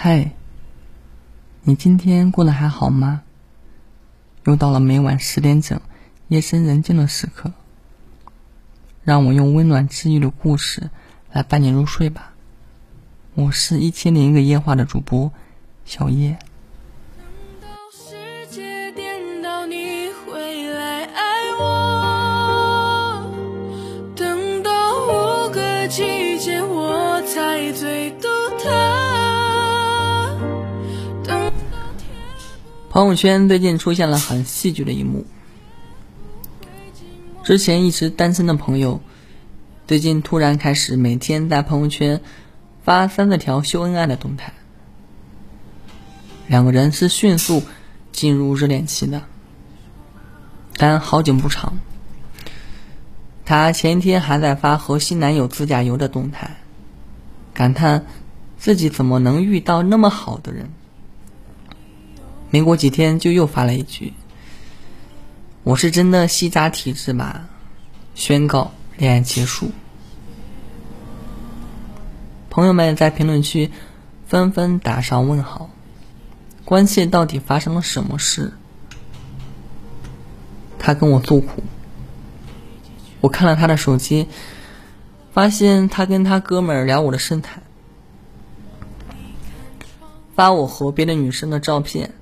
嗨，你今天过得还好吗？又到了每晚十点整，夜深人静的时刻，让我用温暖治愈的故事来伴你入睡吧。我是一千零一个夜话的主播小叶。朋友圈最近出现了很戏剧的一幕。之前一直单身的朋友，最近突然开始每天在朋友圈发三四条秀恩爱的动态。两个人是迅速进入热恋期的，但好景不长。他前一天还在发和新男友自驾游的动态，感叹自己怎么能遇到那么好的人。没过几天，就又发了一句：“我是真的西渣体质吧？”宣告恋爱结束。朋友们在评论区纷纷打上问号，关切到底发生了什么事？他跟我诉苦，我看了他的手机，发现他跟他哥们儿聊我的身材，发我和别的女生的照片。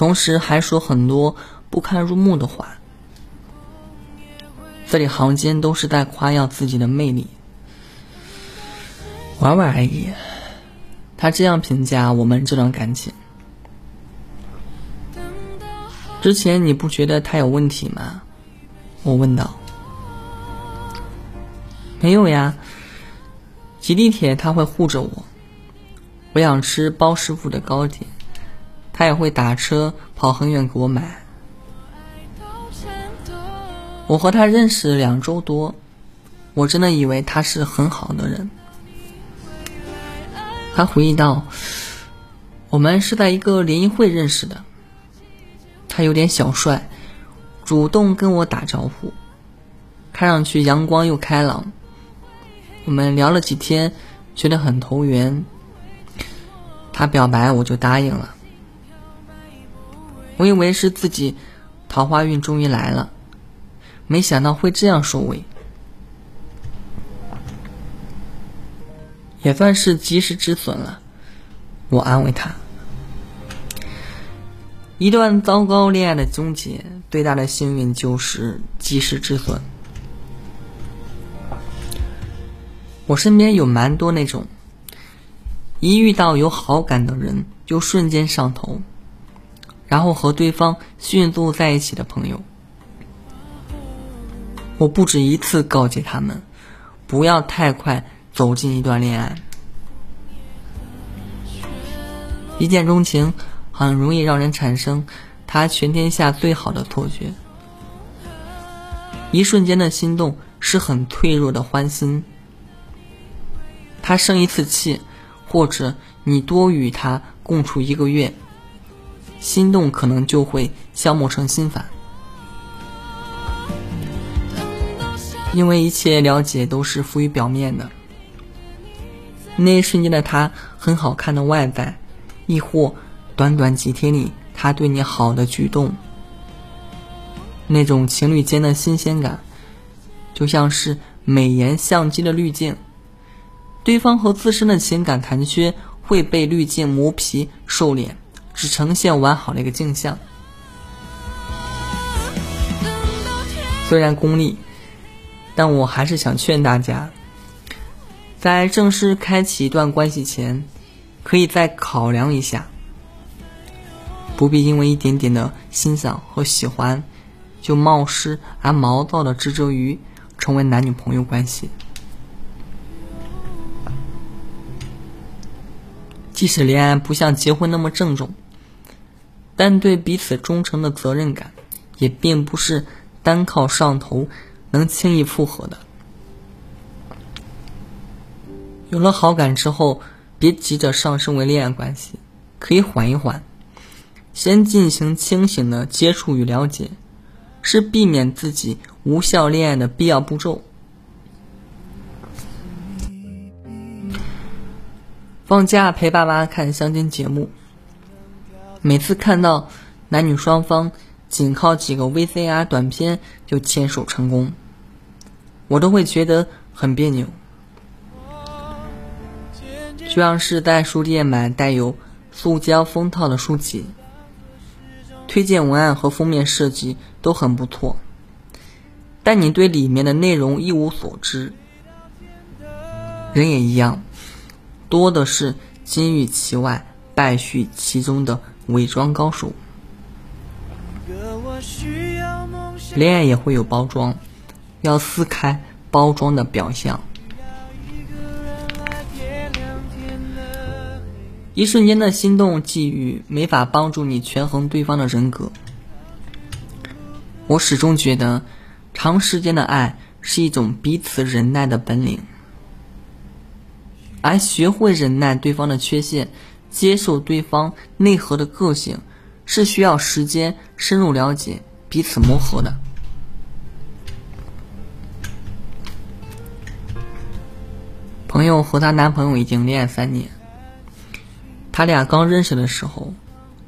同时还说很多不堪入目的话，字里行间都是在夸耀自己的魅力，玩玩而已。他这样评价我们这段感情。之前你不觉得他有问题吗？我问道。没有呀，挤地铁他会护着我。我想吃包师傅的糕点。他也会打车跑很远给我买。我和他认识两周多，我真的以为他是很好的人。他回忆道：“我们是在一个联谊会认识的。他有点小帅，主动跟我打招呼，看上去阳光又开朗。我们聊了几天，觉得很投缘。他表白，我就答应了。”我以为是自己桃花运终于来了，没想到会这样收尾，也算是及时止损了。我安慰他，一段糟糕恋爱的终结，最大的幸运就是及时止损。我身边有蛮多那种，一遇到有好感的人就瞬间上头。然后和对方迅速在一起的朋友，我不止一次告诫他们，不要太快走进一段恋爱。一见钟情很容易让人产生他全天下最好的错觉，一瞬间的心动是很脆弱的欢心。他生一次气，或者你多与他共处一个月。心动可能就会消磨成心烦，因为一切了解都是浮于表面的。那一瞬间的他很好看的外在，亦或短短几天里他对你好的举动，那种情侣间的新鲜感，就像是美颜相机的滤镜，对方和自身的情感残缺会被滤镜磨皮瘦脸。只呈现完好的一个镜像。虽然功利，但我还是想劝大家，在正式开启一段关系前，可以再考量一下，不必因为一点点的欣赏和喜欢，就冒失而毛躁的执着于成为男女朋友关系。即使恋爱不像结婚那么郑重。但对彼此忠诚的责任感，也并不是单靠上头能轻易复合的。有了好感之后，别急着上升为恋爱关系，可以缓一缓，先进行清醒的接触与了解，是避免自己无效恋爱的必要步骤。放假陪爸妈看相亲节目，每次看到男女双方仅靠几个 VCR 短片就牵手成功，我都会觉得很别扭。就像是在书店买带有塑胶封套的书籍，推荐文案和封面设计都很不错，但你对里面的内容一无所知。人也一样，多的是金玉其外，败絮其中的伪装高手。恋爱也会有包装，要撕开包装的表象。一瞬间的心动际遇，没法帮助你权衡对方的人格。我始终觉得，长时间的爱是一种彼此忍耐的本领。而学会忍耐对方的缺陷，接受对方内核的个性，是需要时间深入了解、彼此磨合的。朋友和她男朋友已经恋爱三年，他俩刚认识的时候，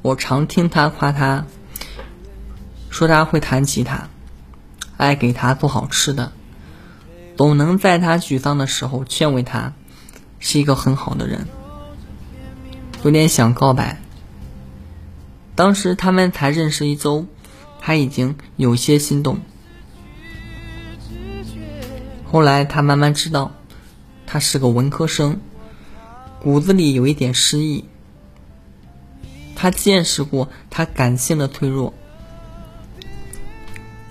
我常听他夸他，说他会弹吉他，爱给他做好吃的，总能在他沮丧的时候劝慰他。是一个很好的人，有点想告白。当时他们才认识一周，他已经有些心动。后来他慢慢知道，他是个文科生，骨子里有一点失意。他见识过他感性的脆弱，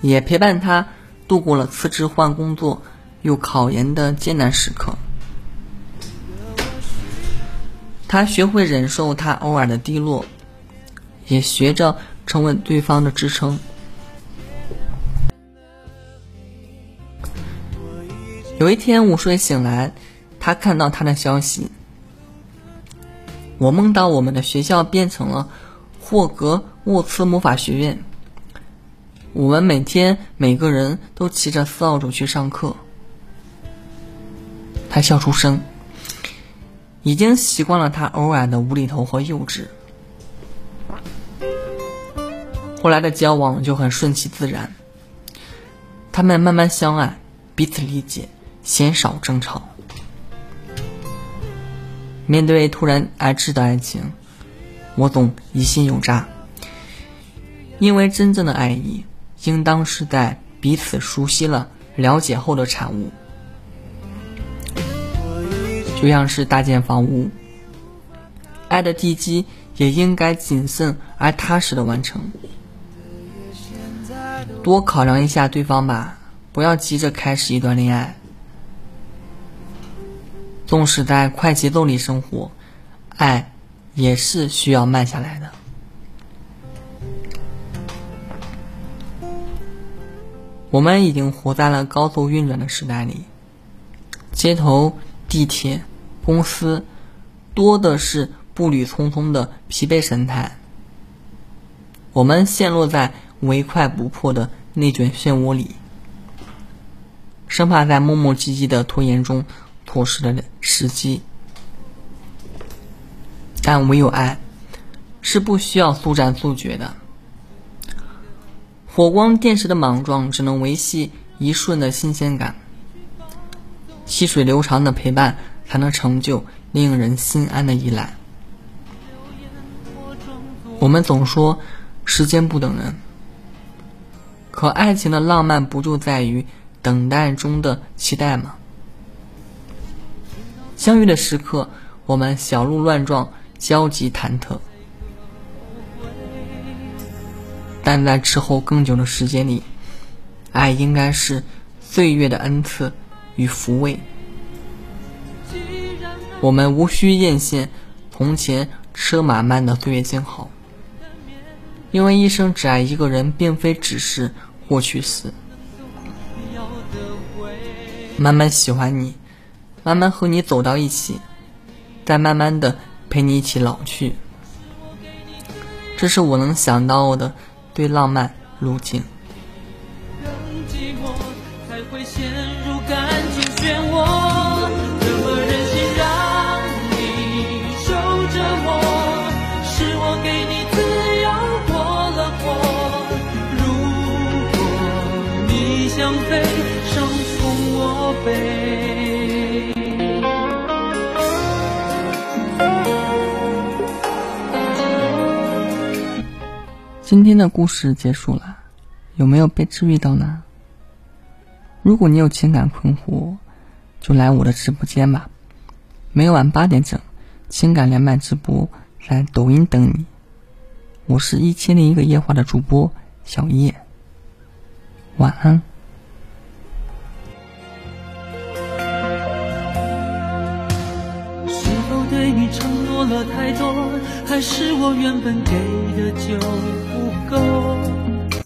也陪伴他度过了辞职换工作又考研的艰难时刻。他学会忍受他偶尔的低落，也学着成为对方的支撑。有一天午睡醒来，他看到他的消息：我梦到我们的学校变成了霍格沃茨魔法学院，我们每天每个人都骑着扫帚去上课。他笑出声。已经习惯了他偶尔的无厘头和幼稚，后来的交往就很顺其自然。他们慢慢相爱，彼此理解，鲜少争吵。面对突然而至的爱情，我总疑心有诈，因为真正的爱意，应当是在彼此熟悉了、了解后的产物。就像是搭建房屋，爱的地基也应该谨慎而踏实的完成。多考量一下对方吧，不要急着开始一段恋爱。纵使在快节奏里生活，爱也是需要慢下来的。我们已经活在了高速运转的时代里，街头、地铁。公司多的是步履匆匆的疲惫神态，我们陷落在唯快不破的内卷漩涡里，生怕在磨磨唧唧的拖延中错失了时机。但唯有爱，是不需要速战速决的。火光电石的莽撞只能维系一瞬的新鲜感，细水流长的陪伴。才能成就令人心安的依赖。我们总说时间不等人，可爱情的浪漫不就在于等待中的期待吗？相遇的时刻，我们小鹿乱撞，焦急忐忑；但在之后更久的时间里，爱应该是岁月的恩赐与抚慰。我们无需艳羡从前车马慢的岁月静好，因为一生只爱一个人，并非只是过去式。慢慢喜欢你，慢慢和你走到一起，再慢慢的陪你一起老去。这是我能想到的对浪漫路径。相飞，伤从我背。今天的故事结束了，有没有被治愈到呢？如果你有情感困惑，就来我的直播间吧，每晚八点整，情感连麦直播在抖音等你。我是一千零一个夜话的主播小叶，晚安。还是我原本给的就不够？